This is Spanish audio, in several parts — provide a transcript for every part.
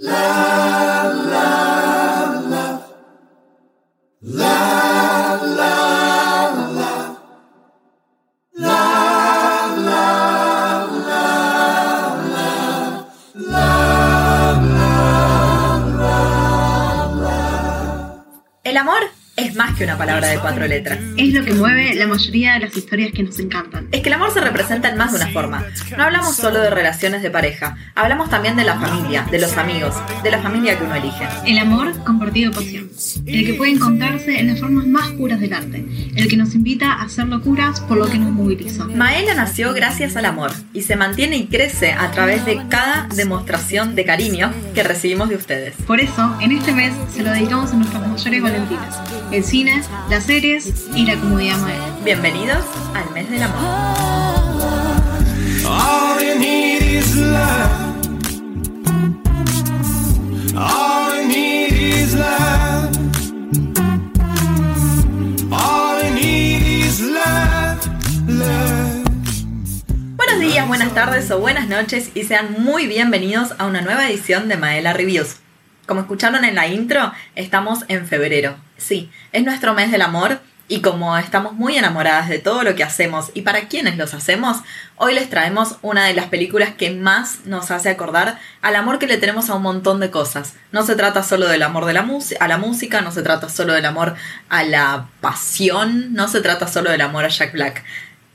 El que una palabra de cuatro letras. Es lo que mueve la mayoría de las historias que nos encantan. Es que el amor se representa en más de una forma. No hablamos solo de relaciones de pareja, hablamos también de la familia, de los amigos, de la familia que uno elige. El amor compartido pasión. El que puede encontrarse en las formas más puras del arte. El que nos invita a hacer locuras por lo que nos moviliza. Maela nació gracias al amor y se mantiene y crece a través de cada demostración de cariño que recibimos de ustedes. Por eso, en este mes se lo dedicamos a nuestras mayores valentinas. El cine, las series y la comodidad Maela. Bienvenidos al mes del amor. All you need is love. All you need is love. All you need is love, love. Buenos días, buenas tardes o buenas noches y sean muy bienvenidos a una nueva edición de Maela Reviews. Como escucharon en la intro, estamos en febrero. Sí, es nuestro mes del amor y como estamos muy enamoradas de todo lo que hacemos y para quienes los hacemos, hoy les traemos una de las películas que más nos hace acordar al amor que le tenemos a un montón de cosas. No se trata solo del amor de la a la música, no se trata solo del amor a la pasión, no se trata solo del amor a Jack Black.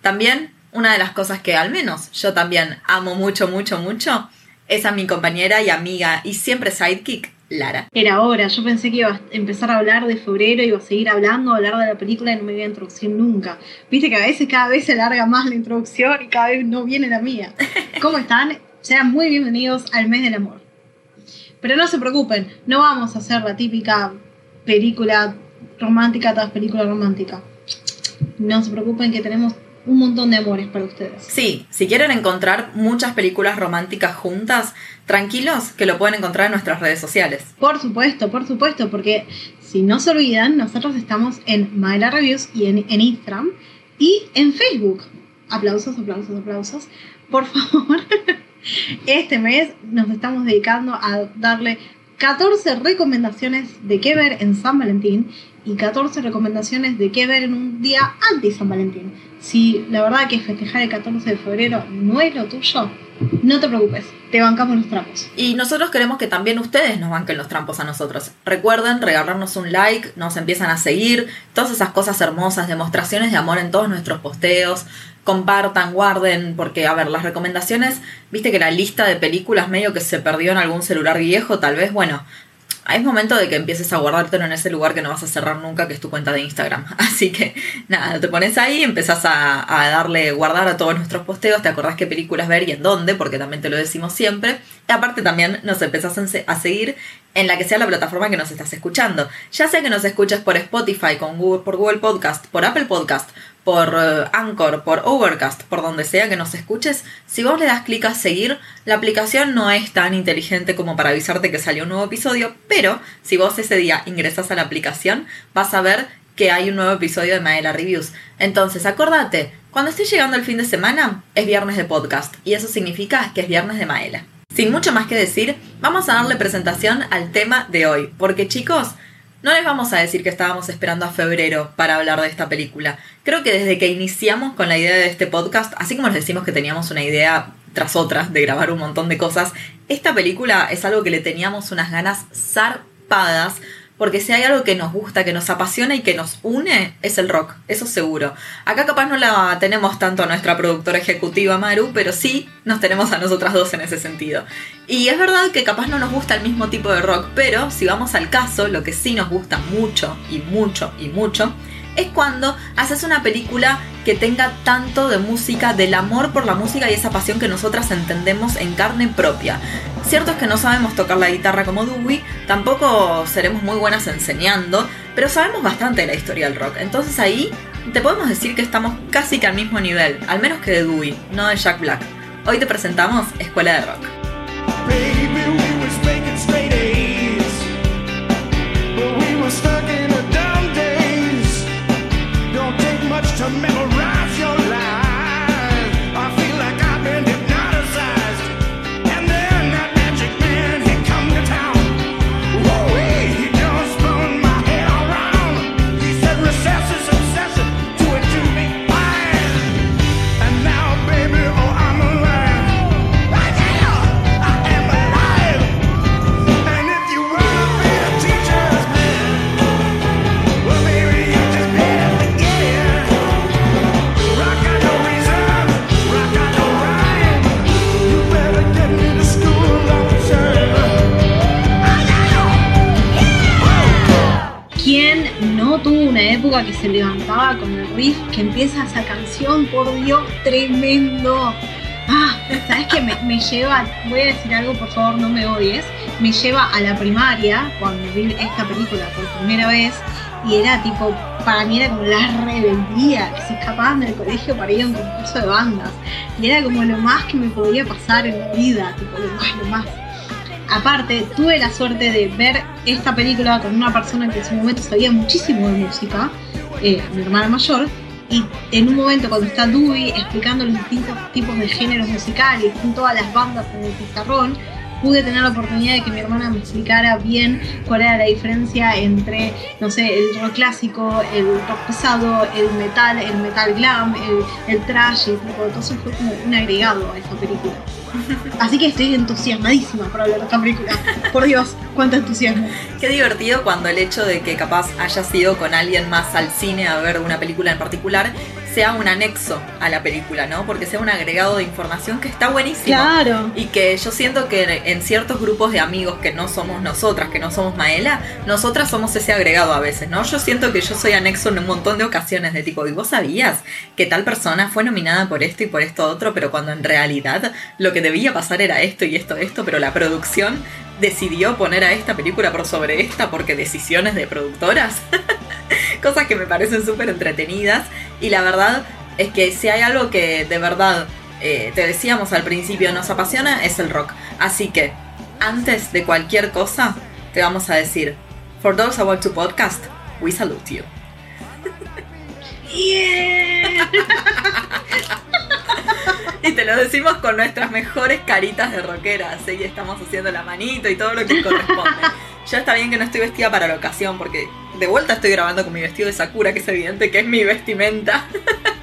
También una de las cosas que al menos yo también amo mucho, mucho, mucho, es a mi compañera y amiga y siempre sidekick, Lara. Era hora, yo pensé que iba a empezar a hablar de febrero, iba a seguir hablando, hablar de la película y no me iba a introducir nunca. Viste que a veces cada vez se alarga más la introducción y cada vez no viene la mía. ¿Cómo están? Sean muy bienvenidos al mes del amor. Pero no se preocupen, no vamos a hacer la típica película romántica tras película romántica. No se preocupen que tenemos un montón de amores para ustedes. Sí, si quieren encontrar muchas películas románticas juntas, tranquilos que lo pueden encontrar en nuestras redes sociales. Por supuesto, por supuesto, porque si no se olvidan, nosotros estamos en Maela Reviews y en, en Instagram y en Facebook. Aplausos, aplausos, aplausos. Por favor, este mes nos estamos dedicando a darle 14 recomendaciones de qué ver en San Valentín y 14 recomendaciones de qué ver en un día antes San Valentín. Si la verdad que festejar el 14 de febrero no es lo tuyo, no te preocupes, te bancamos los trapos. Y nosotros queremos que también ustedes nos banquen los trampos a nosotros. Recuerden regalarnos un like, nos empiezan a seguir, todas esas cosas hermosas, demostraciones de amor en todos nuestros posteos. Compartan, guarden, porque a ver, las recomendaciones, viste que la lista de películas medio que se perdió en algún celular viejo, tal vez, bueno, es momento de que empieces a guardártelo en ese lugar que no vas a cerrar nunca, que es tu cuenta de Instagram. Así que nada, te pones ahí, empezás a, darle guardar a todos nuestros posteos, te acordás qué películas ver y en dónde, porque también te lo decimos siempre. Y aparte también nos empezás a seguir en la que sea la plataforma que nos estás escuchando. Ya sea que nos escuches por Spotify, con Google, por Google Podcast, por Apple Podcast, por uh, Anchor, por Overcast, por donde sea que nos escuches, si vos le das clic a seguir, la aplicación no es tan inteligente como para avisarte que salió un nuevo episodio, pero si vos ese día ingresas a la aplicación, vas a ver que hay un nuevo episodio de Maela Reviews. Entonces, acordate, cuando esté llegando el fin de semana, es viernes de podcast, y eso significa que es viernes de Maela. Sin mucho más que decir, vamos a darle presentación al tema de hoy, porque chicos, no les vamos a decir que estábamos esperando a febrero para hablar de esta película. Creo que desde que iniciamos con la idea de este podcast, así como les decimos que teníamos una idea tras otra de grabar un montón de cosas, esta película es algo que le teníamos unas ganas zarpadas porque si hay algo que nos gusta, que nos apasiona y que nos une, es el rock, eso seguro. Acá capaz no la tenemos tanto a nuestra productora ejecutiva Maru, pero sí nos tenemos a nosotras dos en ese sentido. Y es verdad que capaz no nos gusta el mismo tipo de rock, pero si vamos al caso, lo que sí nos gusta mucho y mucho y mucho es cuando haces una película que tenga tanto de música, del amor por la música y esa pasión que nosotras entendemos en carne propia. Cierto es que no sabemos tocar la guitarra como Dewey, tampoco seremos muy buenas enseñando, pero sabemos bastante de la historia del rock. Entonces ahí te podemos decir que estamos casi que al mismo nivel, al menos que de Dewey, no de Jack Black. Hoy te presentamos Escuela de Rock. Que se levantaba con el riff, que empieza esa canción, por Dios, tremendo. Ah, ¿sabes qué? Me, me lleva, voy a decir algo, por favor, no me odies. Me lleva a la primaria, cuando vi esta película por primera vez, y era tipo, para mí era como la rebeldía, que se escapaban del colegio para ir a un concurso de bandas. Y era como lo más que me podía pasar en mi vida, tipo, lo más, lo más. Aparte, tuve la suerte de ver esta película con una persona que en su momento sabía muchísimo de música, eh, mi hermana mayor, y en un momento cuando está Dewey explicando los distintos tipos de géneros musicales, con todas las bandas en el pizarrón, pude tener la oportunidad de que mi hermana me explicara bien cuál era la diferencia entre, no sé, el rock clásico, el rock pesado, el metal, el metal glam, el, el trash, y tipo, todo eso fue como un agregado a esa película. Así que estoy entusiasmadísima por hablar de esta película. Por Dios, cuánto entusiasmo. Qué divertido cuando el hecho de que capaz hayas ido con alguien más al cine a ver una película en particular sea un anexo a la película, ¿no? Porque sea un agregado de información que está buenísimo. Claro. Y que yo siento que en ciertos grupos de amigos que no somos nosotras, que no somos Maela, nosotras somos ese agregado a veces, ¿no? Yo siento que yo soy anexo en un montón de ocasiones de tipo, ¿y vos sabías que tal persona fue nominada por esto y por esto otro, pero cuando en realidad lo que debía pasar era esto y esto, esto, pero la producción decidió poner a esta película por sobre esta porque decisiones de productoras? Cosas que me parecen súper entretenidas y la verdad es que si hay algo que de verdad eh, te decíamos al principio nos apasiona es el rock. Así que antes de cualquier cosa te vamos a decir, for those who want to podcast, we salute you. Yeah. Y te lo decimos con nuestras mejores caritas de rockeras, ¿eh? y estamos haciendo la manito y todo lo que corresponde. Ya está bien que no estoy vestida para la ocasión, porque de vuelta estoy grabando con mi vestido de Sakura, que es evidente que es mi vestimenta.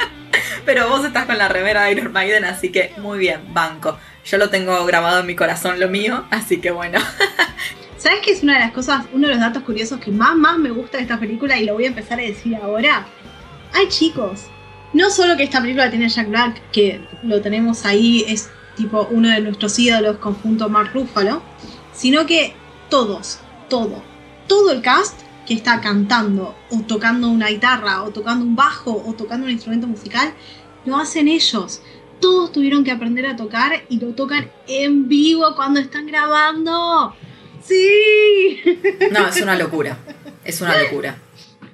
Pero vos estás con la remera de Iron Maiden, así que muy bien, banco. Yo lo tengo grabado en mi corazón, lo mío, así que bueno. ¿Sabes qué es una de las cosas, uno de los datos curiosos que más, más me gusta de esta película y lo voy a empezar a decir ahora? Ay, chicos, no solo que esta película tiene a Jack Black, que lo tenemos ahí, es tipo uno de nuestros ídolos conjunto Mark Ruffalo, sino que todos, todo, todo el cast que está cantando o tocando una guitarra o tocando un bajo o tocando un instrumento musical, lo hacen ellos. Todos tuvieron que aprender a tocar y lo tocan en vivo cuando están grabando. ¡Sí! No, es una locura. Es una locura.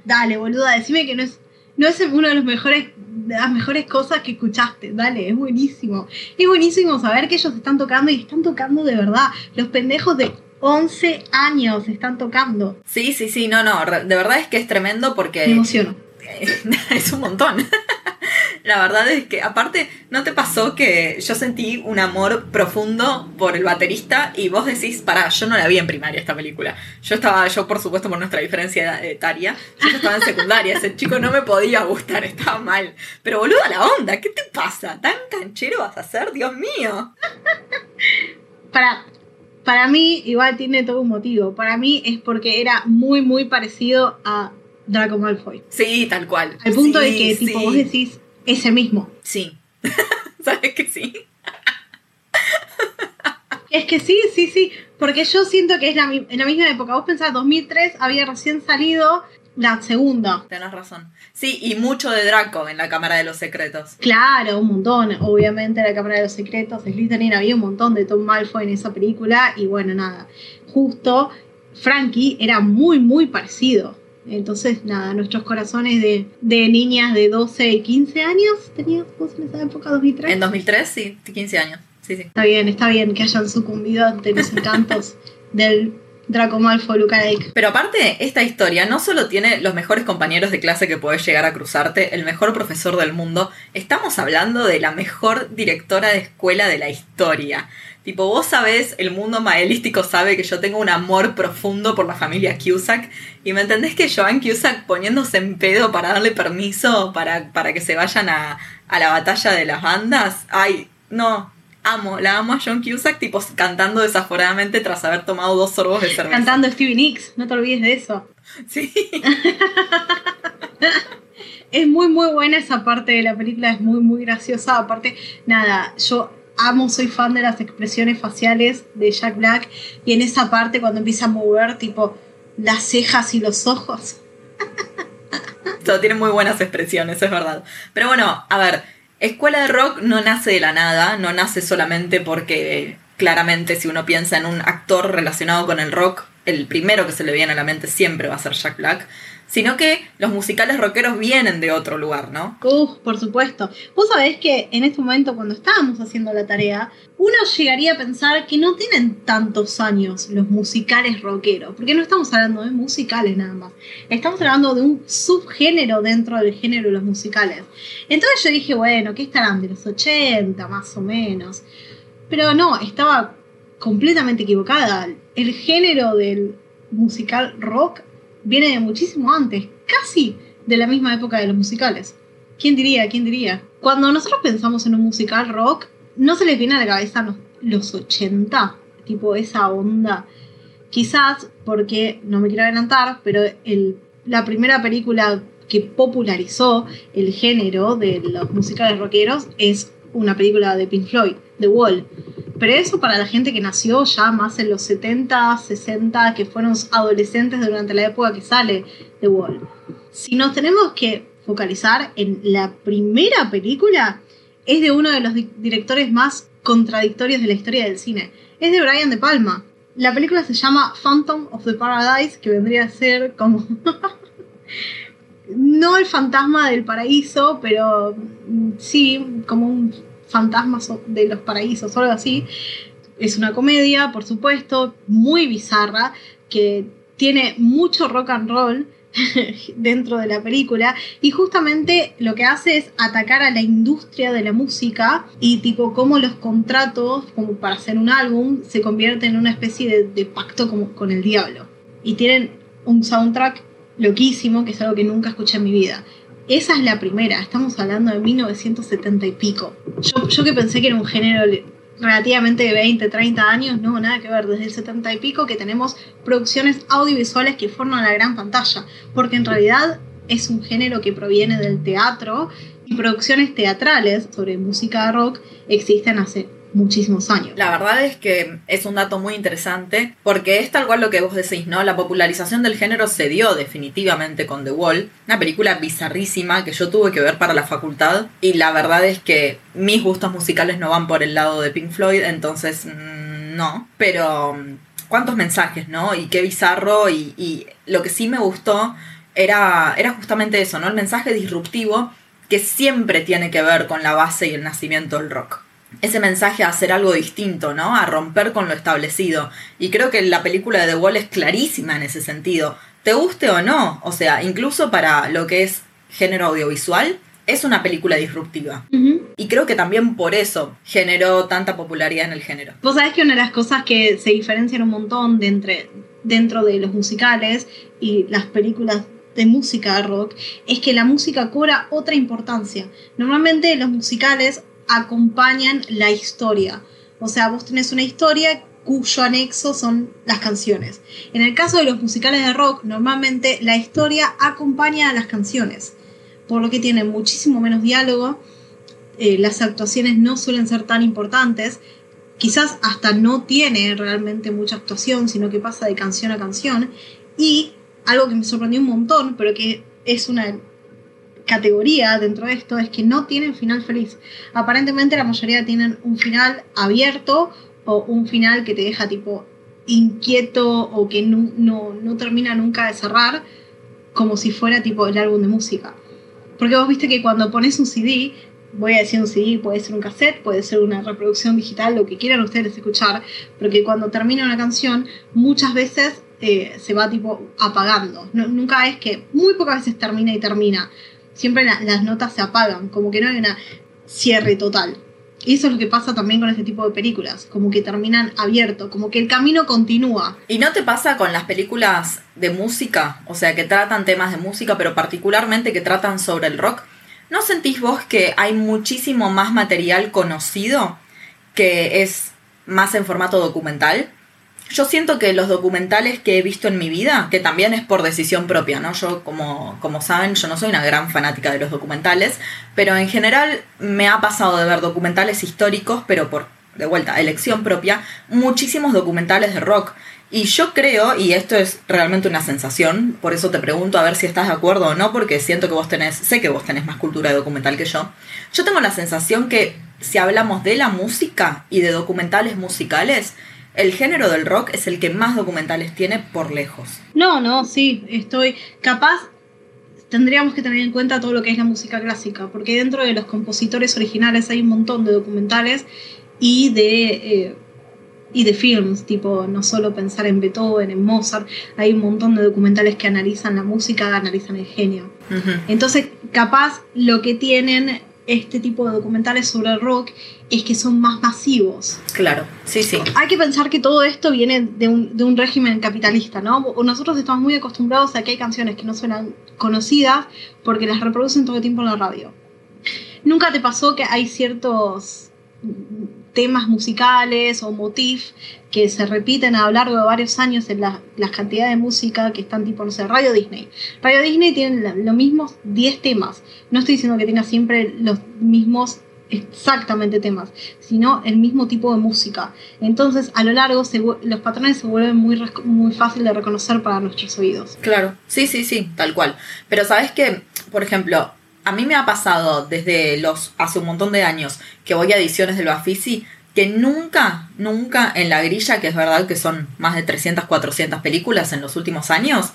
Dale, boluda, decime que no es, no es uno de los mejores de las mejores cosas que escuchaste. Dale, es buenísimo. Es buenísimo saber que ellos están tocando y están tocando de verdad. Los pendejos de 11 años están tocando. Sí, sí, sí, no, no. De verdad es que es tremendo porque. Me emociono. es un montón. La verdad es que, aparte, ¿no te pasó que yo sentí un amor profundo por el baterista y vos decís, pará, yo no la vi en primaria esta película. Yo estaba, yo por supuesto por nuestra diferencia etaria, yo ya estaba en secundaria, ese chico no me podía gustar, estaba mal. Pero boluda la onda, ¿qué te pasa? ¿Tan canchero vas a ser? Dios mío. Para, para mí, igual tiene todo un motivo. Para mí es porque era muy, muy parecido a Draco Malfoy. Sí, tal cual. Al punto de que, tipo, sí. vos decís, ese mismo. Sí. ¿Sabes que sí? Es que sí, sí, sí. Porque yo siento que es la, mi- en la misma época. Vos pensás, 2003 había recién salido la segunda. Tenés razón. Sí, y mucho de Draco en la Cámara de los Secretos. Claro, un montón. Obviamente la Cámara de los Secretos, Slytherin, había un montón de Tom Malfoy en esa película. Y bueno, nada. Justo Frankie era muy, muy parecido. Entonces, nada, nuestros corazones de, de niñas de 12 y 15 años tenías vos en esa época, 2003. En 2003, sí, 15 años. Sí, sí. Está bien, está bien que hayan sucumbido ante los encantos del Draco Malfoy lookalike. Pero aparte, esta historia no solo tiene los mejores compañeros de clase que podés llegar a cruzarte, el mejor profesor del mundo, estamos hablando de la mejor directora de escuela de la historia. Tipo, vos sabés, el mundo maelístico sabe que yo tengo un amor profundo por la familia Cusack. Y me entendés que Joan Cusack poniéndose en pedo para darle permiso para, para que se vayan a, a la batalla de las bandas. Ay, no, amo, la amo a Joan Cusack, tipo cantando desaforadamente tras haber tomado dos sorbos de cerveza. Cantando Stevie Nicks, no te olvides de eso. Sí. Es muy, muy buena esa parte de la película, es muy, muy graciosa. Aparte, nada, yo amo, soy fan de las expresiones faciales de Jack Black. Y en esa parte, cuando empieza a mover, tipo, las cejas y los ojos. Todo tiene muy buenas expresiones, es verdad. Pero bueno, a ver, escuela de rock no nace de la nada, no nace solamente porque claramente si uno piensa en un actor relacionado con el rock, el primero que se le viene a la mente siempre va a ser Jack Black, sino que los musicales rockeros vienen de otro lugar, ¿no? Uf, por supuesto. Vos sabés que en este momento, cuando estábamos haciendo la tarea, uno llegaría a pensar que no tienen tantos años los musicales rockeros, porque no estamos hablando de musicales nada más. Estamos hablando de un subgénero dentro del género de los musicales. Entonces yo dije, bueno, ¿qué estarán? De los 80 más o menos. Pero no, estaba completamente equivocada. El género del musical rock viene de muchísimo antes, casi de la misma época de los musicales. ¿Quién diría? ¿Quién diría? Cuando nosotros pensamos en un musical rock, no se les viene a la cabeza los, los 80, tipo esa onda. Quizás porque, no me quiero adelantar, pero el, la primera película que popularizó el género de los musicales rockeros es una película de Pink Floyd, The Wall. Pero eso para la gente que nació ya más en los 70, 60, que fueron adolescentes durante la época que sale The Wall. Si nos tenemos que focalizar en la primera película, es de uno de los di- directores más contradictorios de la historia del cine. Es de Brian De Palma. La película se llama Phantom of the Paradise, que vendría a ser como... no el fantasma del paraíso, pero mm, sí, como un fantasma so- de los paraísos o algo así. Es una comedia, por supuesto, muy bizarra, que tiene mucho rock and roll dentro de la película y justamente lo que hace es atacar a la industria de la música y tipo cómo los contratos como para hacer un álbum se convierten en una especie de, pacto con el diablo y tienen un soundtrack loquísimo que es algo que nunca escuché en mi vida esa es la primera, estamos hablando de 1970 y pico. Yo, yo que pensé que era un género relativamente de 20, 30 años, no, nada que ver, desde el 70 y pico que tenemos producciones audiovisuales que forman la gran pantalla, porque en realidad es un género que proviene del teatro y producciones teatrales sobre música rock existen hace muchísimos años. La verdad es que es un dato muy interesante porque es tal cual lo que vos decís, ¿no? La popularización del género se dio definitivamente con The Wall, una película bizarrísima que yo tuve que ver para la facultad y la verdad es que mis gustos musicales no van por el lado de Pink Floyd, entonces mm, no, pero mm, cuántos mensajes, ¿no? Y qué bizarro y, y lo que sí me gustó era, era justamente eso, ¿no? El mensaje disruptivo que siempre tiene que ver con la base y el nacimiento del rock ese mensaje a hacer algo distinto, ¿no? A romper con lo establecido. Y creo que la película de The Wall es clarísima en ese sentido. Te guste o no, o sea, incluso para lo que es género audiovisual, es una película disruptiva. Y creo que también por eso generó tanta popularidad en el género. Vos sabés que una de las cosas que se diferencian un montón de entre, dentro de los musicales y las películas de música rock es que la música cobra otra importancia. Normalmente los musicales acompañan la historia. O sea, vos tenés una historia cuyo anexo son las canciones. En el caso de los musicales de rock, normalmente la historia acompaña a las canciones, por lo que tienen muchísimo menos diálogo, eh, las actuaciones no suelen ser tan importantes, quizás hasta no tiene realmente mucha actuación, sino que pasa de canción a canción. Y algo que me sorprendió un montón, pero que es una categoría dentro de esto, es que no tienen final feliz. Aparentemente la mayoría tienen un final abierto o un final que te deja tipo inquieto o que no, no, no termina nunca de cerrar, como si fuera tipo el álbum de música. Porque vos viste que cuando pones un CD, voy a decir un CD, puede ser un cassette, puede ser una reproducción digital, lo que quieran ustedes escuchar, pero que cuando termina una canción, muchas veces eh, se va tipo apagando. No- nunca es que, muy pocas veces termina y termina. Siempre la- las notas se apagan, como que no hay una cierre total. Eso es lo que pasa también con este tipo de películas, como que terminan abierto, como que el camino continúa. ¿Y no te pasa con las películas de música? O sea, que tratan temas de música, pero particularmente que tratan sobre el rock. ¿No sentís vos que hay muchísimo más material conocido que es más en formato documental? Yo siento que los documentales que he visto en mi vida, que también es por decisión propia, ¿no? Yo, como, como saben, yo no soy una gran fanática de los documentales, pero en general me ha pasado de ver documentales históricos, pero por, de vuelta, elección propia, muchísimos documentales de rock. Y yo creo, y esto es realmente una sensación, por eso te pregunto a ver si estás de acuerdo o no, porque siento que vos tenés, sé que vos tenés más cultura de documental que yo. Yo tengo la sensación que si hablamos de la música y de documentales musicales, el género del rock es el que más documentales tiene por lejos. No, no, sí, estoy capaz. Tendríamos que tener en cuenta todo lo que es la música clásica, porque dentro de los compositores originales hay un montón de documentales y de, eh, y de films, tipo no solo pensar en Beethoven, en Mozart, hay un montón de documentales que analizan la música, analizan el genio. Entonces, capaz lo que tienen este tipo de documentales sobre el rock es que son más masivos. Claro, sí, sí. Hay que pensar que todo esto viene de un, de un régimen capitalista, ¿no? Nosotros estamos muy acostumbrados a que hay canciones que no suenan conocidas porque las reproducen todo el tiempo en la radio. ¿Nunca te pasó que hay ciertos temas musicales o motifs que se repiten a lo largo de varios años en la- las cantidades de música que están tipo, no sé, Radio Disney? Radio Disney tiene los mismos 10 temas. No estoy diciendo que tenga siempre los mismos exactamente temas, sino el mismo tipo de música. Entonces, a lo largo, los patrones se vuelven muy, muy fácil de reconocer para nuestros oídos. Claro, sí, sí, sí, tal cual. Pero sabes que, por ejemplo, a mí me ha pasado desde los hace un montón de años que voy a ediciones del Bafisi que nunca, nunca en la grilla, que es verdad que son más de 300, 400 películas en los últimos años,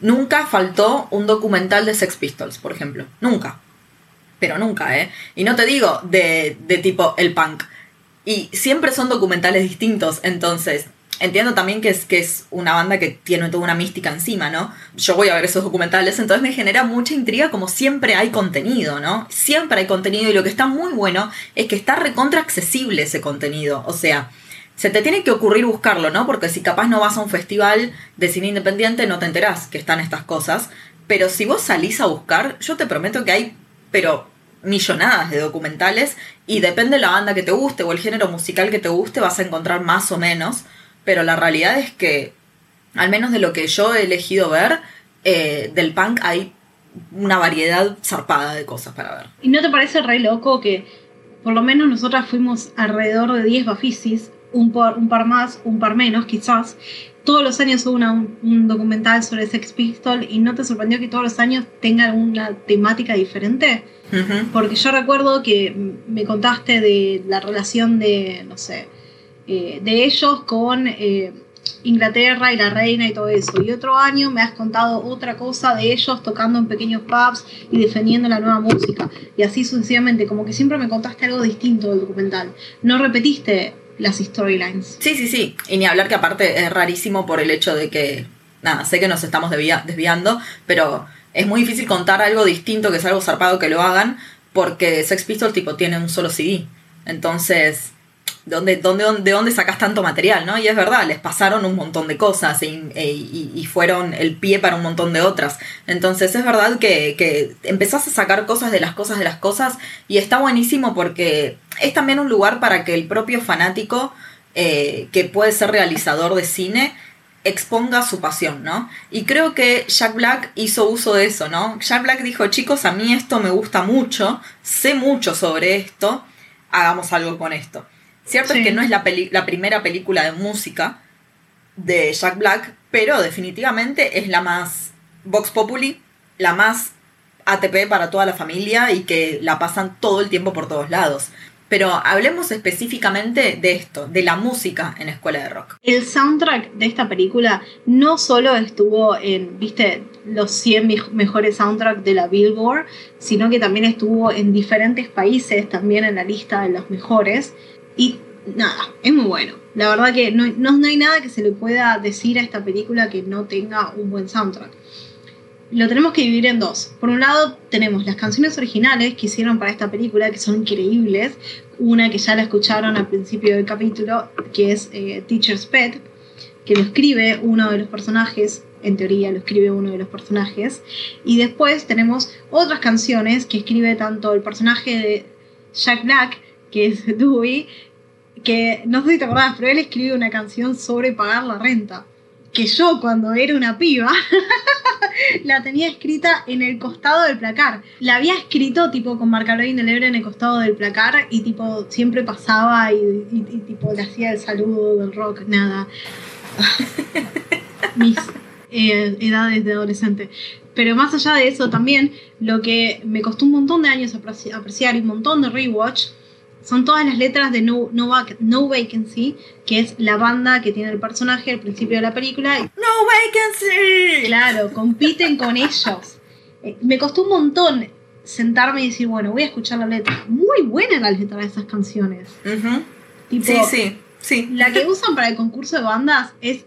nunca faltó un documental de Sex Pistols, por ejemplo. Nunca. Pero nunca, ¿eh? Y no te digo de, de tipo el punk. Y siempre son documentales distintos, entonces entiendo también que es, que es una banda que tiene toda una mística encima, ¿no? Yo voy a ver esos documentales, entonces me genera mucha intriga como siempre hay contenido, ¿no? Siempre hay contenido y lo que está muy bueno es que está recontra accesible ese contenido, o sea, se te tiene que ocurrir buscarlo, ¿no? Porque si capaz no vas a un festival de cine independiente no te enterás que están estas cosas, pero si vos salís a buscar, yo te prometo que hay, pero millonadas de documentales y depende de la banda que te guste o el género musical que te guste vas a encontrar más o menos, pero la realidad es que, al menos de lo que yo he elegido ver, eh, del punk hay una variedad zarpada de cosas para ver. ¿Y no te parece re loco que por lo menos nosotras fuimos alrededor de 10 bafisis, un par, un par más, un par menos quizás? Todos los años hubo una- un, un documental sobre Sex Pistol y ¿no te sorprendió que todos los años tengan una temática diferente? Porque yo recuerdo que me contaste de la relación de, no sé, eh, de ellos con eh, Inglaterra y la reina y todo eso. Y otro año me has contado otra cosa de ellos tocando en pequeños pubs y defendiendo la nueva música. Y así sucesivamente, como que siempre me contaste algo distinto del documental. No repetiste las storylines. Sí, sí, sí. Y ni hablar que aparte es rarísimo por el hecho de que, nada, sé que nos estamos desvia- desviando, pero es muy difícil contar algo distinto, que es algo zarpado que lo hagan, porque Sex Pistols tipo tiene un solo CD. Entonces, ¿de dónde, dónde, de dónde sacas tanto material, no? Y es verdad, les pasaron un montón de cosas y, e- y- y fueron el pie para un montón de otras. Entonces es verdad que, que empezás a sacar cosas de las cosas de las cosas y está buenísimo porque es también un lugar para que el propio fanático, eh, que puede ser realizador de cine, exponga su pasión, ¿no? Y creo que Jack Black hizo uso de eso, ¿no? Jack Black dijo, chicos, a mí esto me gusta mucho, sé mucho sobre esto, hagamos algo con esto. Cierto Sí. es que no es la, peli- la primera película de música de Jack Black, pero definitivamente es la más Vox Populi, la más ATP para toda la familia y que la pasan todo el tiempo por todos lados. Pero hablemos específicamente de esto, de la música en Escuela de Rock. El soundtrack de esta película no solo estuvo en, viste, los 100 mej- mejores soundtracks de la Billboard, sino que también estuvo en diferentes países, también en la lista de los mejores. Y nada, es muy bueno. La verdad que no, no, hay nada que se le pueda decir a esta película que no tenga un buen soundtrack. Lo tenemos que dividir en dos. Por un lado, tenemos las canciones originales que hicieron para esta película, que son increíbles. Una que ya la escucharon al principio del capítulo, que es eh, Teacher's Pet, que lo escribe uno de los personajes, en teoría lo escribe uno de los personajes. Y después tenemos otras canciones que escribe tanto el personaje de Jack Black, que es Dewey, que no sé si te acordás, pero él escribe una canción sobre pagar la renta. Que yo cuando era una piba la tenía escrita en el costado del placar. La había escrito tipo con marcador indeleble en el costado del placar y tipo siempre pasaba y, tipo le hacía el saludo del rock, nada. mis eh, edades de adolescente. Pero más allá de eso también, lo que me costó un montón de años apreci- apreciar y un montón de rewatch son todas las letras de no, no, Vac- No Vacancy, que es la banda que tiene el personaje al principio de la película. ¡No vacancy! claro, compiten con ellos. Eh, me costó un montón sentarme y decir, bueno, voy a escuchar la letra. Muy buena la letra de esas canciones. Tipo, Sí, sí, sí. La que usan para el concurso de bandas es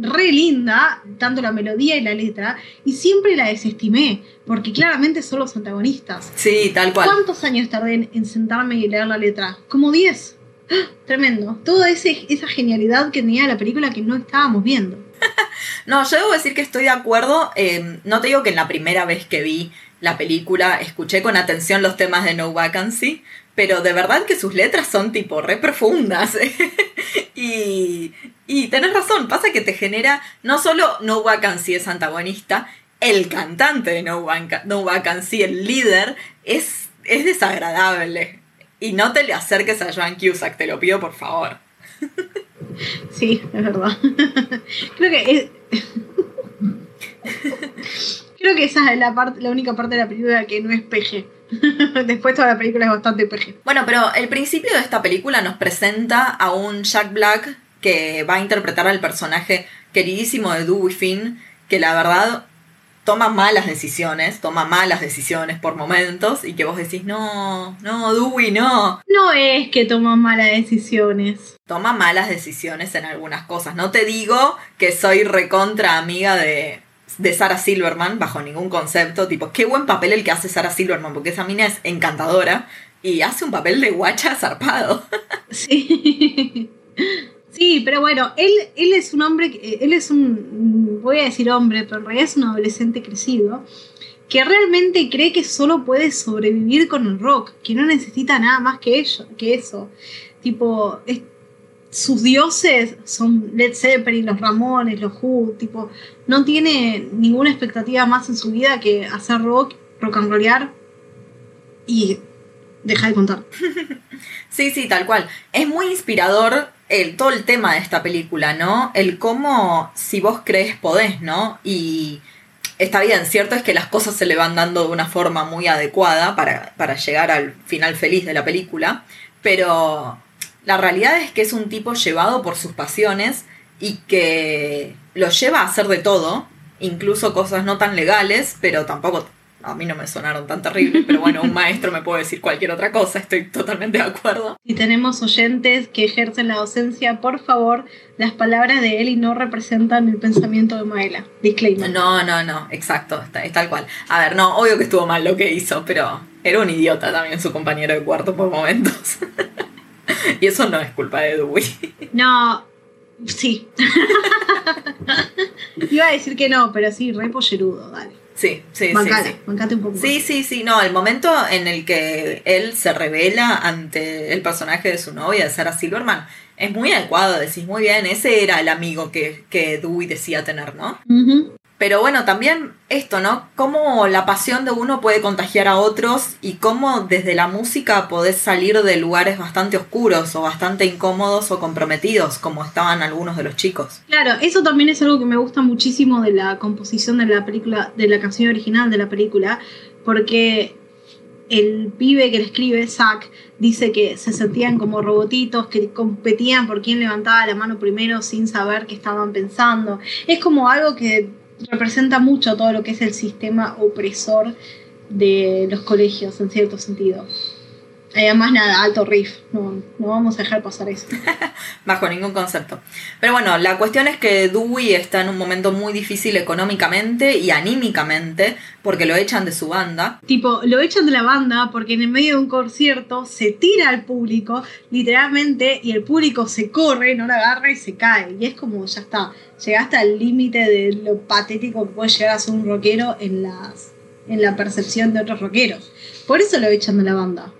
re linda, tanto la melodía y la letra, y siempre la desestimé, porque claramente son los antagonistas. Sí, tal cual. ¿Cuántos años tardé en, en sentarme y leer la letra? Como 10. ¡Ah! Tremendo. Toda ese, esa genialidad que tenía la película que no estábamos viendo. No, yo debo decir que estoy de acuerdo. eh, no te digo que en la primera vez que vi la película escuché con atención los temas de No Vacancy, pero de verdad que sus letras son tipo re profundas. y, y tenés razón, pasa que te genera, no solo No Vacancy es antagonista, el cantante de No, Vanca- no Vacancy, el líder, es, es desagradable. Y no te le acerques a Joan Cusack, te lo pido por favor. Sí, es verdad. Creo que es- Creo que esa es la parte, la única parte de la película que no es peje. Después toda la película es bastante peje. Bueno, pero el principio de esta película nos presenta a un Jack Black que va a interpretar al personaje queridísimo de Dewey Finn, que la verdad toma malas decisiones, toma malas decisiones por momentos, y que vos decís, no, no, Dewey, no. No es que toma malas decisiones. Toma malas decisiones en algunas cosas. No te digo que soy recontra amiga de, de Sarah Silverman, bajo ningún concepto. Tipo, qué buen papel el que hace Sarah Silverman, porque esa mina es encantadora y hace un papel de guacha zarpado. Sí. Sí, pero bueno, él, él es un hombre, que- él es un, voy a decir hombre, pero en realidad es un adolescente crecido, que realmente cree que solo puede sobrevivir con el rock, que no necesita nada más que, ello, que eso. Tipo, sus dioses son Led Zeppelin, los Ramones, los Who, tipo, no tiene ninguna expectativa más en su vida que hacer rock, rock and rollear y dejar de contar. Sí, sí, tal cual. Es muy inspirador el, todo el tema de esta película, ¿no? El cómo, si vos crees, podés, ¿no? Y está bien, cierto es que las cosas se le van dando de una forma muy adecuada para, para llegar al final feliz de la película, pero la realidad es que es un tipo llevado por sus pasiones y que lo lleva a hacer de todo, incluso cosas no tan legales, pero tampoco a mí no me sonaron tan terribles, pero bueno, un maestro me puede decir cualquier otra cosa, estoy totalmente de acuerdo. Si tenemos oyentes que ejercen la docencia, por favor, las palabras de Eli no representan el pensamiento de Maela. Disclaimer. No, no, no, exacto, está, es tal cual. A ver, no, obvio que estuvo mal lo que hizo, pero era un idiota también su compañero de cuarto por momentos. y eso no es culpa de Dewey. No, sí. Iba a decir que no, pero sí, re pollerudo, dale. Sí, sí, sí, Bancala, sí. bancate un poco. más. Sí, sí, sí, no, el momento en el que él se revela ante el personaje de su novia, de Sarah Silverman, es muy adecuado, decís muy bien, ese era el amigo que, que Dewey decía tener, ¿no? Pero bueno, también esto, ¿no? Cómo la pasión de uno puede contagiar a otros y cómo desde la música podés salir de lugares bastante oscuros o bastante incómodos o comprometidos, como estaban algunos de los chicos. Claro, eso también es algo que me gusta muchísimo de la composición de la película, de la canción original de la película, porque el pibe que le escribe, Zack, dice que se sentían como robotitos, que competían por quién levantaba la mano primero sin saber qué estaban pensando. Es como algo que representa mucho todo lo que es el sistema opresor de los colegios, en cierto sentido. Además, nada, alto riff, no, no vamos a dejar pasar eso. Bajo ningún concepto. Pero bueno, la cuestión es que Dewey está en un momento muy difícil económicamente y anímicamente porque lo echan de su banda. Tipo, lo echan de la banda porque en el medio de un concierto se tira al público, literalmente, y el público se corre, no la agarra y se cae. Y es como, ya está, llegaste al límite de lo patético que puede llegar a ser un rockero en, las, en la percepción de otros rockeros. Por eso lo echan de la banda.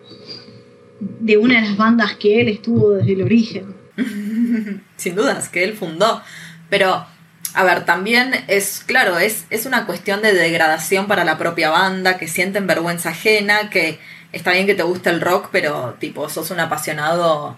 De una de las bandas que él estuvo desde el origen. Sin dudas, que él fundó. Pero, a ver, también es, claro, es, es una cuestión de degradación para la propia banda, que sienten vergüenza ajena, que está bien que te gusta el rock, pero tipo, sos un apasionado,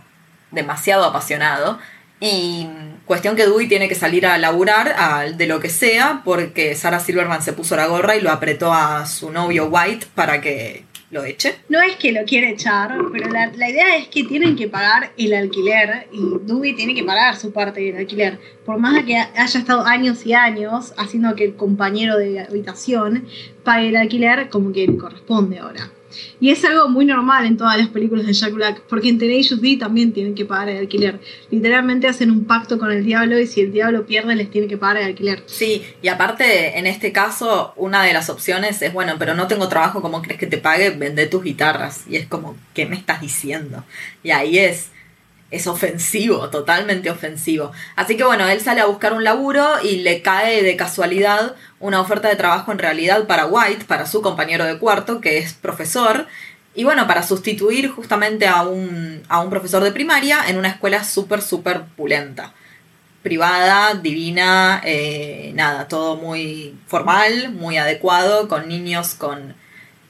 demasiado apasionado. Y cuestión que Dewey tiene que salir a laburar de lo que sea porque Sarah Silverman se puso la gorra y lo apretó a su novio White para que lo eche. No es que lo quiere echar, pero la, la idea es que tienen que pagar el alquiler y Dewey tiene que pagar su parte del alquiler. Por más que haya estado años y años haciendo que el compañero de habitación pague el alquiler como que le corresponde ahora. Y es algo muy normal en todas las películas de Jack Black, porque en Tenacious D también tienen que pagar el alquiler. Literalmente hacen un pacto con el diablo y si el diablo pierde les tiene que pagar el alquiler. Sí, y aparte, en este caso, una de las opciones es, bueno, pero no tengo trabajo, ¿cómo crees que te pague? Vende tus guitarras. Y es como, ¿qué me estás diciendo? Y ahí es, es ofensivo, totalmente ofensivo. Así que bueno, él sale a buscar un laburo y le cae de casualidad una oferta de trabajo en realidad para White, para su compañero de cuarto, que es profesor. Y bueno, para sustituir justamente a un, a un profesor de primaria en una escuela súper, súper pulenta privada, divina, eh, nada, todo muy formal, muy adecuado, con niños con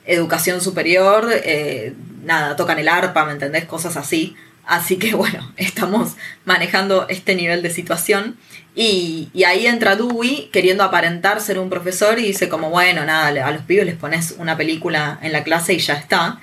educación superior, eh, nada, tocan el arpa, ¿me entendés? Cosas así. Así que bueno, estamos manejando este nivel de situación. Y, y ahí entra Dewey queriendo aparentar ser un profesor y dice como, bueno, nada, a los pibes les pones una película en la clase y ya está.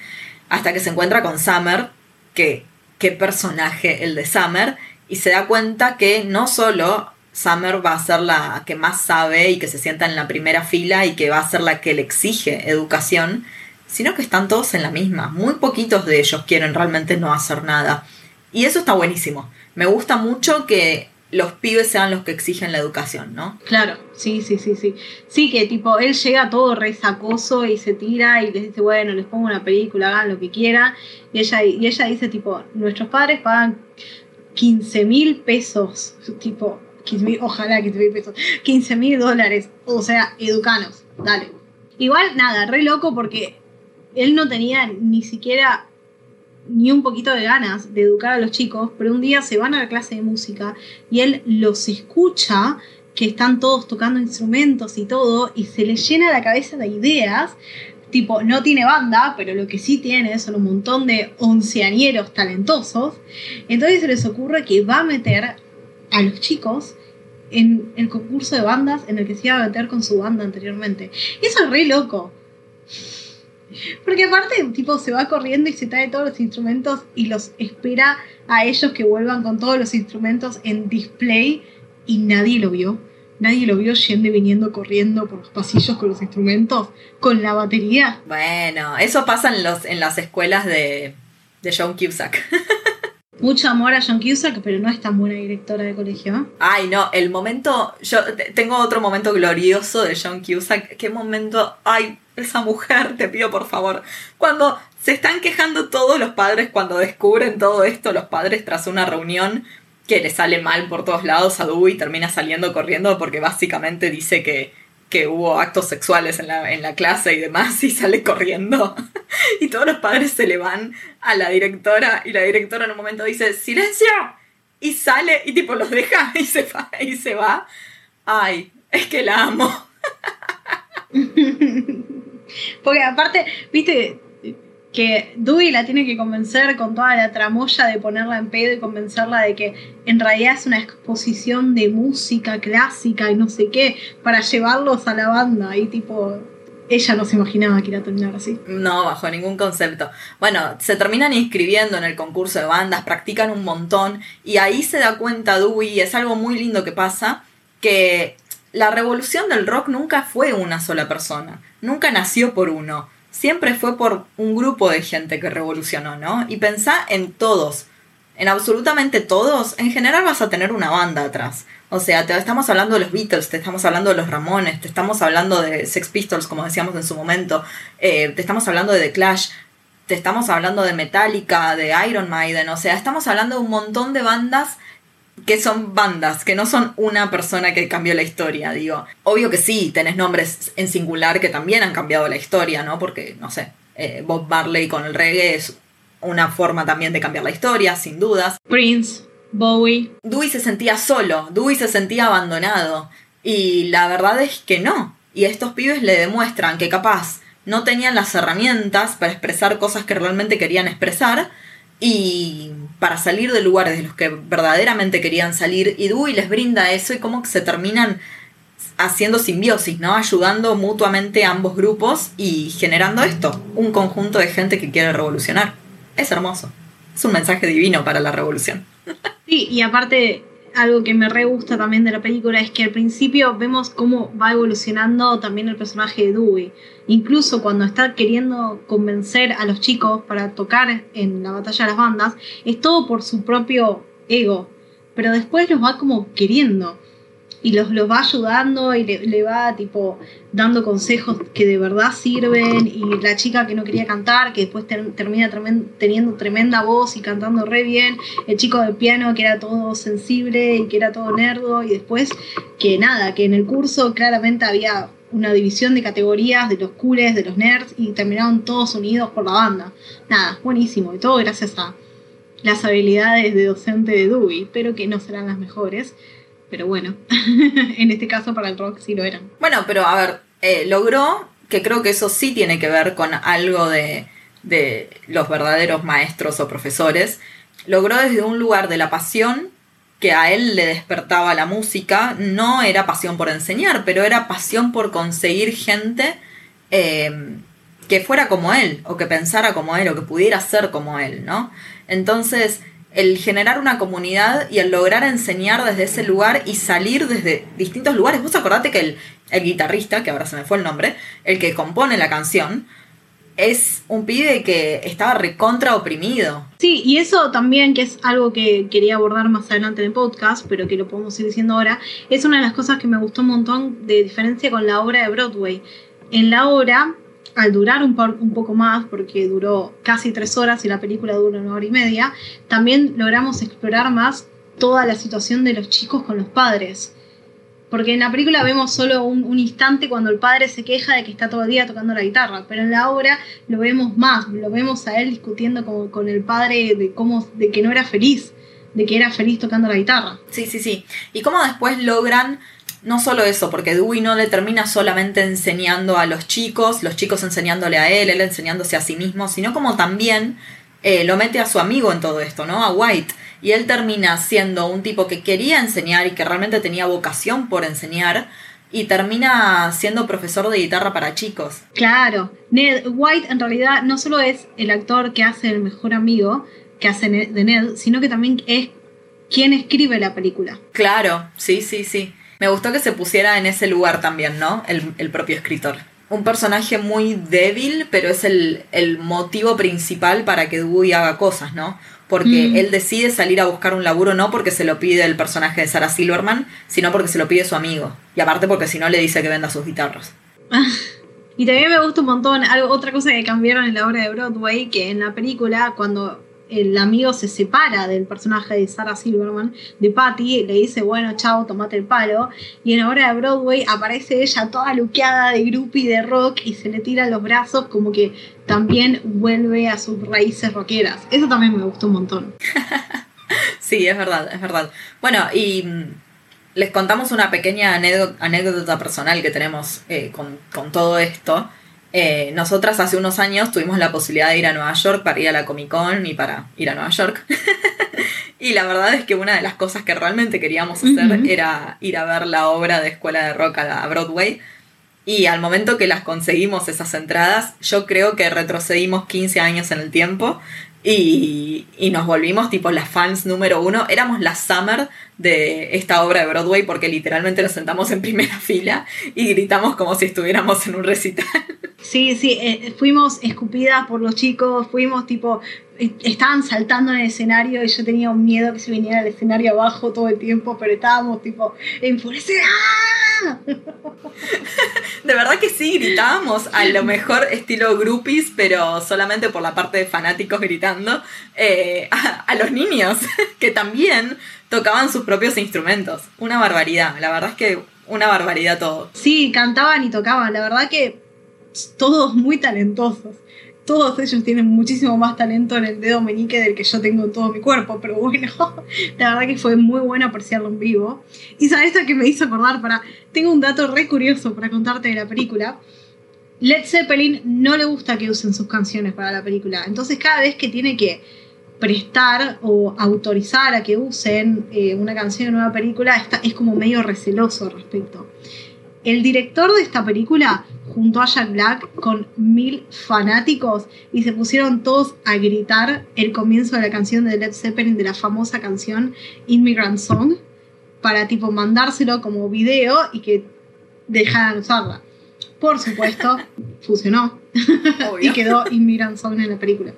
Hasta que se encuentra con Summer, que qué personaje el de Summer, y se da cuenta que no solo Summer va a ser la que más sabe y que se sienta en la primera fila y que va a ser la que le exige educación, sino que están todos en la misma. Muy poquitos de ellos quieren realmente no hacer nada. Y eso está buenísimo. Me gusta mucho que los pibes sean los que exigen la educación, ¿no? Claro, sí, sí, sí, sí. Sí, que tipo, él llega todo resacoso y se tira y les dice, bueno, les pongo una película, hagan lo que quieran. Y ella, y ella dice, tipo, nuestros padres pagan 15 mil pesos, tipo, 15 mil, ojalá 15 mil pesos, 15 mil dólares, o sea, educanos, dale. Igual, nada, re loco porque él no tenía ni siquiera ni un poquito de ganas de educar a los chicos, pero un día se van a la clase de música y él los escucha que están todos tocando instrumentos y todo, y se le llena la cabeza de ideas. Tipo, no tiene banda, pero lo que sí tiene son un montón de onceañeros talentosos. Entonces se les ocurre que va a meter a los chicos en el concurso de bandas en el que se iba a meter con su banda anteriormente. Y eso es re loco. Porque aparte, tipo, se va corriendo y se trae todos los instrumentos y los espera a ellos que vuelvan con todos los instrumentos en display y nadie lo vio. Nadie lo vio yendo y viniendo corriendo por los pasillos con los instrumentos, con la batería. Bueno, eso pasa en, los, en las escuelas de, de John Cusack. Mucho amor a John Cusack, pero no es tan buena directora de colegio. ¿eh? Ay, no, el momento. Yo te- tengo otro momento glorioso de John Cusack. ¿Qué momento? Ay, esa mujer, te pido por favor. Cuando se están quejando todos los padres, cuando descubren todo esto, los padres tras una reunión que le sale mal por todos lados a Dewey termina saliendo corriendo porque básicamente dice que, que hubo actos sexuales en la, en la clase y demás y sale corriendo. y todos los padres se le van a la directora y la directora en un momento dice, silencio. Y sale y tipo los deja y se va. Y se va. Ay, es que la amo. Porque aparte, viste que Dewey la tiene que convencer con toda la tramoya de ponerla en pedo y convencerla de que en realidad es una exposición de música clásica y no sé qué para llevarlos a la banda y tipo ella no se imaginaba que iba a terminar así. No, bajo ningún concepto. Bueno, se terminan inscribiendo en el concurso de bandas, practican un montón y ahí se da cuenta Dewey, es algo muy lindo que pasa, que la revolución del rock nunca fue una sola persona, nunca nació por uno, siempre fue por un grupo de gente que revolucionó, ¿no? Y pensá en todos, en absolutamente todos, en general vas a tener una banda atrás. O sea, te estamos hablando de los Beatles, te estamos hablando de los Ramones, te estamos hablando de Sex Pistols, como decíamos en su momento, eh, te estamos hablando de The Clash, te estamos hablando de Metallica, de Iron Maiden, o sea, estamos hablando de un montón de bandas que son bandas, que no son una persona que cambió la historia, digo. Obvio que sí, tenés nombres en singular que también han cambiado la historia, ¿no? Porque, no sé, eh, Bob Marley con el reggae es una forma también de cambiar la historia, sin dudas. Prince, Bowie, Dewey se sentía solo, Dewey se sentía abandonado. Y la verdad es que no. Y estos pibes le demuestran que capaz no tenían las herramientas para expresar cosas que realmente querían expresar. Y, para salir de lugares de los que verdaderamente querían salir y Dewey les brinda eso y que se terminan haciendo simbiosis, ¿no? Ayudando mutuamente a ambos grupos y generando esto, un conjunto de gente que quiere revolucionar. Es hermoso. Es un mensaje divino para la revolución. Sí, y aparte, algo que me re gusta también de la película es que al principio vemos cómo va evolucionando también el personaje de Dewey. Incluso cuando está queriendo convencer a los chicos para tocar en la batalla de las bandas, es todo por su propio ego. Pero después los va como queriendo y los, los va ayudando y le, le va tipo dando consejos que de verdad sirven y la chica que no quería cantar que después ter- termina teniendo tremenda voz y cantando re bien el chico de piano que era todo sensible y que era todo nerdo y después que nada que en el curso claramente había una división de categorías de los cooles de los nerds y terminaron todos unidos por la banda. Nada buenísimo y todo gracias a las habilidades de docente de Dewey pero que no serán las mejores pero bueno, en este caso para el rock sí lo eran. Bueno, pero a ver, eh, logró, que creo que eso sí tiene que ver con algo de, de los verdaderos maestros o profesores, logró desde un lugar de la pasión que a él le despertaba la música, no era pasión por enseñar, pero era pasión por conseguir gente eh, que fuera como él, o que pensara como él, o que pudiera ser como él, ¿no? Entonces, el generar una comunidad y el lograr enseñar desde ese lugar y salir desde distintos lugares. Vos acordate que el, el guitarrista, que ahora se me fue el nombre, el que compone la canción, es un pibe que estaba recontra oprimido. Sí, y eso también, que es algo que quería abordar más adelante en el podcast, pero que lo podemos ir diciendo ahora, es una de las cosas que me gustó un montón de diferencia con la obra de Broadway. En la obra, al durar un, poco más, porque duró casi tres horas y la película dura una hora y media, también logramos explorar más toda la situación de los chicos con los padres. Porque en la película vemos solo un, un instante cuando el padre se queja de que está todo el día tocando la guitarra, pero en la obra lo vemos más, lo vemos a él discutiendo con, con el padre de cómo, de que no era feliz, de que era feliz tocando la guitarra. Sí, sí, sí. Y cómo después logran, no solo eso, porque Dewey no le termina solamente enseñando a los chicos, los chicos enseñándole a él, él enseñándose a sí mismo, sino como también eh, lo mete a su amigo en todo esto, ¿no? A White. Y él termina siendo un tipo que quería enseñar y que realmente tenía vocación por enseñar. Y termina siendo profesor de guitarra para chicos. Claro, Ned White en realidad no solo es el actor que hace el mejor amigo que hace de Ned, sino que también es quien escribe la película. Claro, sí, sí, sí. Me gustó que se pusiera en ese lugar también, ¿no? El, el propio escritor. Un personaje muy débil, pero es el, el motivo principal para que Dewey haga cosas, ¿no? Porque Mm. él decide salir a buscar un laburo no porque se lo pide el personaje de Sarah Silverman, sino porque se lo pide su amigo. Y aparte porque si no le dice que venda sus guitarras. Y también me gusta un montón, algo, otra cosa que cambiaron en la obra de Broadway, que en la película, cuando el amigo se separa del personaje de Sarah Silverman, de Patty, le dice, bueno, chao, tomate el palo. Y en la obra de Broadway aparece ella toda luqueada de groupie de rock y se le tira los brazos como que también vuelve a sus raíces rockeras. Eso también me gustó un montón. Sí, es verdad, es verdad. Bueno, y mm, les contamos una pequeña anécdota, personal que tenemos eh, con, con todo esto. Eh, nosotras hace unos años tuvimos la posibilidad de ir a Nueva York para ir a la Comic Con y para ir a Nueva York. y la verdad es que una de las cosas que realmente queríamos hacer era ir a ver la obra de Escuela de Rock a Broadway. Y al momento que las conseguimos esas entradas, yo creo que retrocedimos 15 años en el tiempo y, y nos volvimos tipo las fans número uno. Éramos la Summer de esta obra de Broadway porque literalmente nos sentamos en primera fila y gritamos como si estuviéramos en un recital. Sí, sí, eh, fuimos escupidas por los chicos, fuimos tipo, estaban saltando en el escenario y yo tenía un miedo que se viniera al escenario abajo todo el tiempo, pero estábamos tipo enfurecidas. ¡Ah! De verdad que sí, gritábamos a lo mejor estilo groupies, pero solamente por la parte de fanáticos gritando, eh, a, a los niños que también tocaban sus propios instrumentos. Una barbaridad, la verdad es que una barbaridad todo. Sí, cantaban y tocaban, la verdad que todos muy talentosos. Todos ellos tienen muchísimo más talento en el dedo meñique del que yo tengo en todo mi cuerpo, pero bueno, la verdad que fue muy bueno apreciarlo en vivo. Y sabes que me hizo acordar para. Tengo un dato re curioso para contarte de la película. Led Zeppelin no le gusta que usen sus canciones para la película. Entonces, cada vez que tiene que prestar o autorizar a que usen eh, una canción en una película está, es como medio receloso al respecto. El director de esta película juntó a Jack Black con mil fanáticos y se pusieron todos a gritar el comienzo de la canción de Led Zeppelin, de la famosa canción Immigrant Song, para tipo mandárselo como video y que dejaran usarla. Por supuesto, funcionó y quedó Immigrant Song en la película.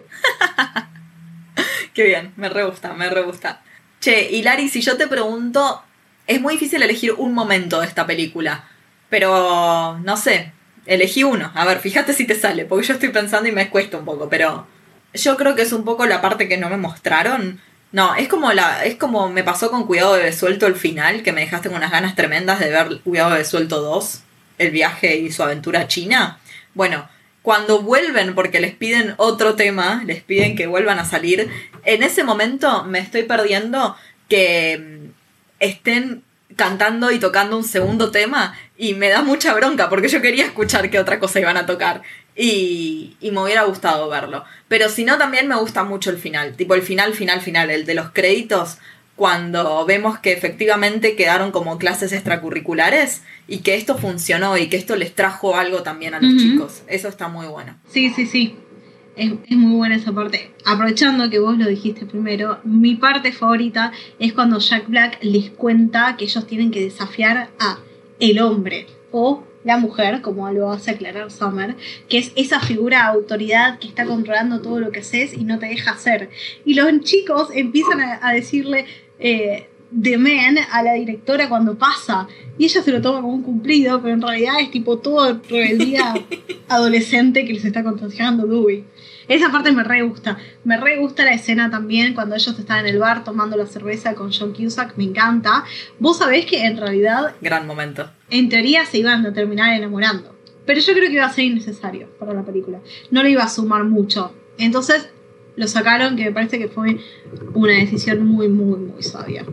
Qué bien, me re gusta, me re gusta. Che, y Lari, si yo te pregunto, es muy difícil elegir un momento de esta película, pero no sé, elegí uno. A ver, fíjate si te sale, porque yo estoy pensando y me cuesta un poco, pero yo creo que es un poco la parte que no me mostraron. No, es como la, es como me pasó con Cuidado de Suelto el final, que me dejaste con unas ganas tremendas de ver Cuidado de Suelto 2, el viaje y su aventura a China. Bueno, cuando vuelven porque les piden otro tema, les piden que vuelvan a salir, en ese momento me estoy perdiendo que mm, estén cantando y tocando un segundo tema y me da mucha bronca porque yo quería escuchar qué otra cosa iban a tocar y, y me hubiera gustado verlo. Pero si no, también me gusta mucho el final, tipo el final, final, final, el de los créditos, cuando vemos que efectivamente quedaron como clases extracurriculares y que esto funcionó y que esto les trajo algo también a los chicos. Eso está muy bueno. Sí, sí, sí. Es, es muy buena esa parte. Aprovechando que vos lo dijiste primero, mi parte favorita es cuando Jack Black les cuenta que ellos tienen que desafiar a el hombre o la mujer, como lo hace aclarar Summer, que es esa figura de autoridad que está controlando todo lo que haces y no te deja hacer. Y los chicos empiezan a, a decirle eh, The Man a la directora cuando pasa. Y ella se lo toma como un cumplido, pero en realidad es tipo todo rebeldía adolescente que les está contagiando Dewey. Esa parte me re gusta. Me re gusta la escena también cuando ellos están en el bar tomando la cerveza con John Cusack. Me encanta. Vos sabés que en realidad, Gran momento. en teoría, se iban a terminar enamorando. Pero yo creo que iba a ser innecesario para la película. No le iba a sumar mucho. Entonces lo sacaron, que me parece que fue una decisión muy, muy, muy sabia.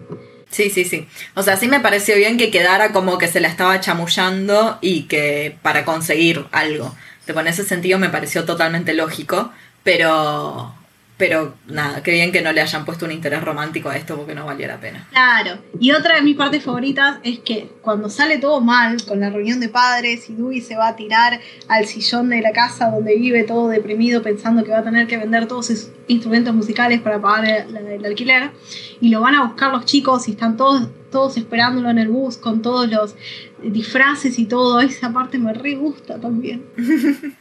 Sí, sí, sí. O sea, sí me pareció bien que quedara como que se la estaba chamullando y que para conseguir algo. Tipo, en ese sentido me pareció totalmente lógico, pero pero nada, qué bien que no le hayan puesto un interés romántico a esto porque no valía la pena. Claro. Y otra de mis partes favoritas es que cuando sale todo mal con la reunión de padres y Dewey se va a tirar al sillón de la casa donde vive todo deprimido pensando que va a tener que vender todos sus instrumentos musicales para pagar el, el alquiler y lo van a buscar los chicos y están todos todos esperándolo en el bus con todos los disfraces y todo, esa parte me re gusta también.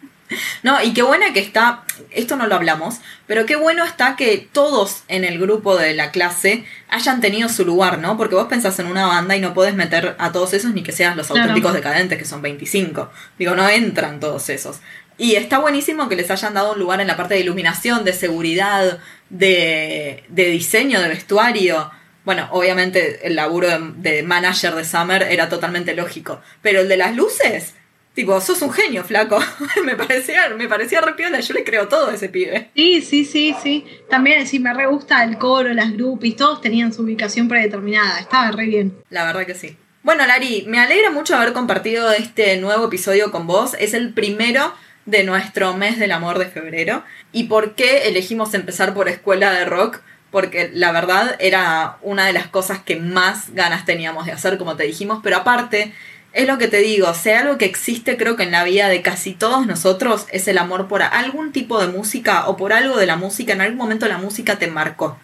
No, y qué buena que está, esto no lo hablamos, pero qué bueno está que todos en el grupo de la clase hayan tenido su lugar, ¿no? Porque vos pensás en una banda y no podés meter a todos esos ni que sean los Claro. auténticos decadentes, que son 25. Digo, no entran todos esos. Y está buenísimo que les hayan dado un lugar en la parte de iluminación, de seguridad, de, de diseño, de vestuario. Bueno, obviamente el laburo de, de manager de Summer era totalmente lógico, pero el de las luces, tipo, sos un genio, flaco. me parecía, me parecía re piola, yo le creo todo a ese pibe. Sí, sí, sí, sí. También sí me re gusta el coro, las groupies, todos tenían su ubicación predeterminada, estaba re bien. La verdad que sí. Bueno, Lari, me alegra mucho haber compartido este nuevo episodio con vos. Es el primero de nuestro mes del amor de febrero. ¿Y por qué elegimos empezar por escuela de rock? Porque la verdad era una de las cosas que más ganas teníamos de hacer, como te dijimos, pero aparte, es lo que te digo, sea algo que existe creo que en la vida de casi todos nosotros, es el amor por algún tipo de música o por algo de la música, en algún momento la música te marcó.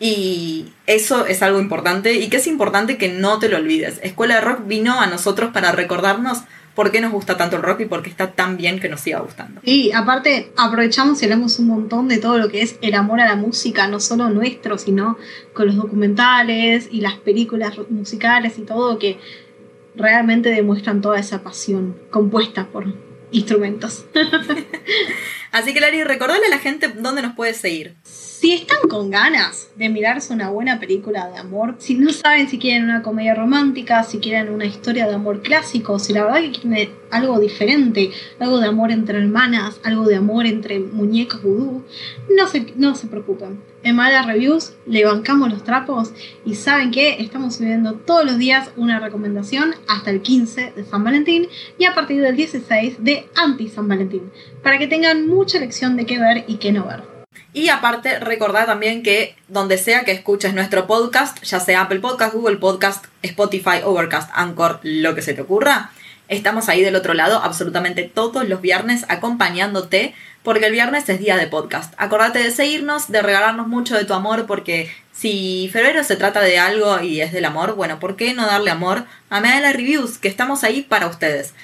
Y eso es algo importante y que es importante que no te lo olvides. Escuela de Rock vino a nosotros para recordarnos por qué nos gusta tanto el rock y por qué está tan bien que nos siga gustando. Y aparte aprovechamos y hablamos un montón de todo lo que es el amor a la música, no solo nuestro, sino con los documentales y las películas musicales y todo que realmente demuestran toda esa pasión compuesta por instrumentos. Así que Lari, recordale a la gente dónde nos puedes seguir. Si están con ganas de mirarse una buena película de amor, si no saben si quieren una comedia romántica, si quieren una historia de amor clásico, si la verdad que quieren algo diferente, algo de amor entre hermanas, algo de amor entre muñecos vudú, no se, no se preocupen. En Mala Reviews le bancamos los trapos y saben que estamos subiendo todos los días una recomendación hasta el 15 de San Valentín y a partir del 16 de anti San Valentín, para que tengan mucha lección de qué ver y qué no ver. Y aparte, recordad también que donde sea que escuches nuestro podcast, ya sea Apple Podcast, Google Podcast, Spotify, Overcast, Anchor, lo que se te ocurra, estamos ahí del otro lado absolutamente todos los viernes acompañándote, porque el viernes es día de podcast. Acordate de seguirnos, de regalarnos mucho de tu amor, porque si febrero se trata de algo y es del amor, bueno, ¿por qué no darle amor a Medela Reviews? Que estamos ahí para ustedes.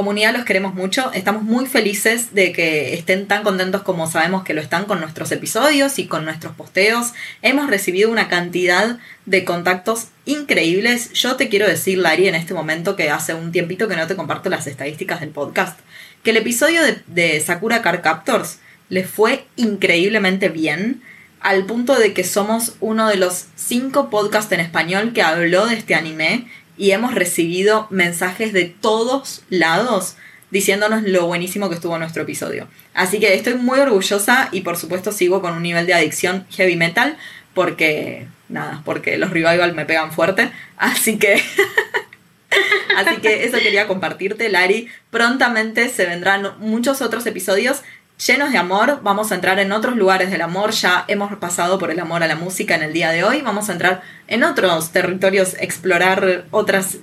Comunidad los queremos mucho, estamos muy felices de que estén tan contentos como sabemos que lo están con nuestros episodios y con nuestros posteos. Hemos recibido una cantidad de contactos increíbles. Yo te quiero decir, Lari, en este momento que hace un tiempito que no te comparto las estadísticas del podcast, que el episodio de, de Sakura Car Captors le fue increíblemente bien al punto de que somos uno de los cinco podcasts en español que habló de este anime y hemos recibido mensajes de todos lados diciéndonos lo buenísimo que estuvo nuestro episodio. Así que estoy muy orgullosa y por supuesto sigo con un nivel de adicción heavy metal porque, nada, porque los revival me pegan fuerte. Así que... Así que eso quería compartirte, Lari. Prontamente se vendrán muchos otros episodios llenos de amor. Vamos a entrar en otros lugares del amor. Ya hemos pasado por el amor a la música en el día de hoy. Vamos a entrar en otros territorios, explorar otras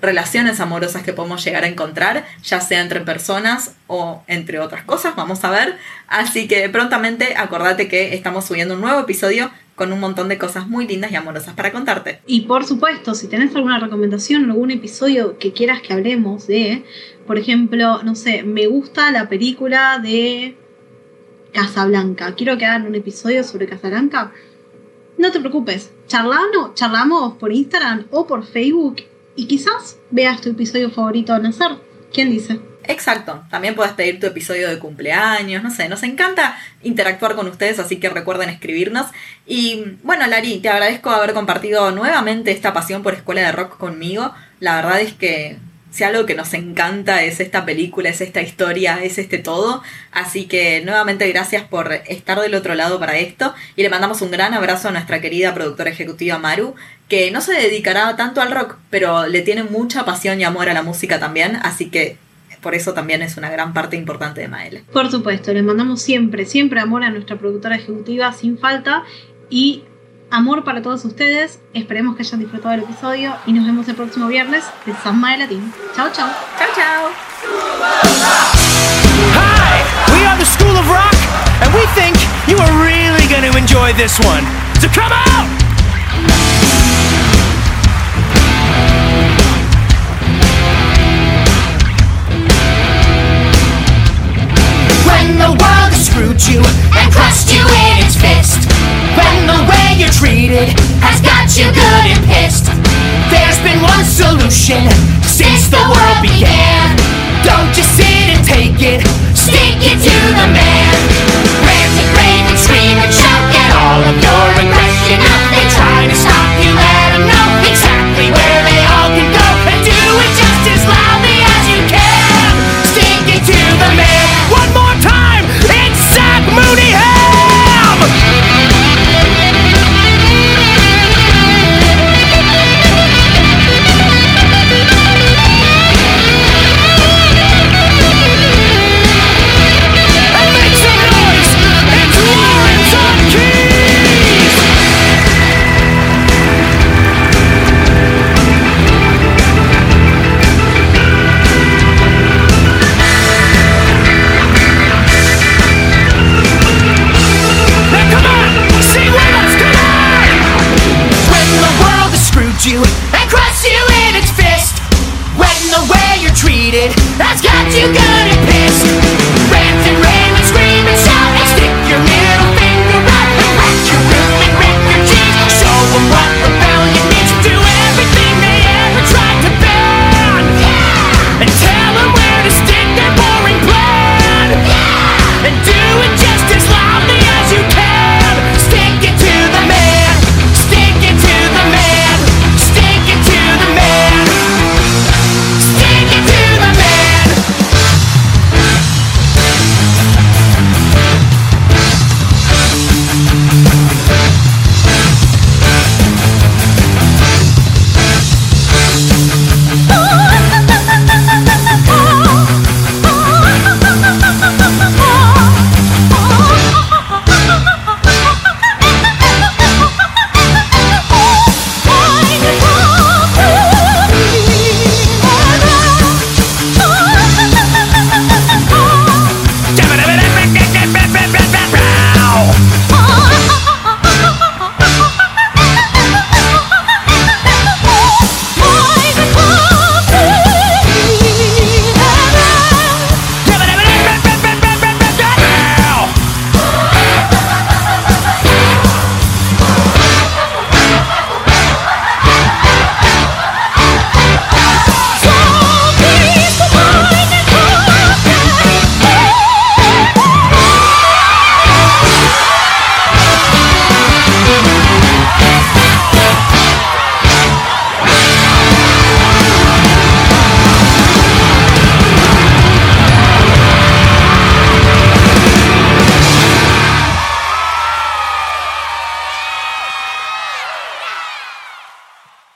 relaciones amorosas que podemos llegar a encontrar, ya sea entre personas o entre otras cosas, vamos a ver. Así que prontamente acordate que estamos subiendo un nuevo episodio con un montón de cosas muy lindas y amorosas para contarte. Y por supuesto, si tenés alguna recomendación, algún episodio que quieras que hablemos de, por ejemplo, no sé, me gusta la película de Casablanca, quiero que hagan un episodio sobre Casablanca, no te preocupes, charlamos, charlamos por Instagram o por Facebook y quizás veas tu episodio favorito al nacer. ¿Quién dice? Exacto, también puedes pedir tu episodio de cumpleaños, no sé, nos encanta interactuar con ustedes, así que recuerden escribirnos. Y bueno, Lari, te agradezco haber compartido nuevamente esta pasión por Escuela de Rock conmigo. La verdad es que si algo que nos encanta es esta película, es esta historia, es este todo. Así que nuevamente gracias por estar del otro lado para esto. Y le mandamos un gran abrazo a nuestra querida productora ejecutiva Maru, que no se dedicará tanto al rock, pero le tiene mucha pasión y amor a la música también. Así que por eso también es una gran parte importante de Maele. Por supuesto, le mandamos siempre, siempre amor a nuestra productora ejecutiva sin falta y amor para todos ustedes. Esperemos que hayan disfrutado del episodio y nos vemos el próximo viernes de San Mae Latín. Chao, chao. Chao, chao. Hi, we are the School of Rock, and we think you are really going to enjoy this one. So come out! When the world has screwed you and crushed you in its fist. When the way you're treated has got you good and pissed. There's been one solution since the world began. Don't just sit and take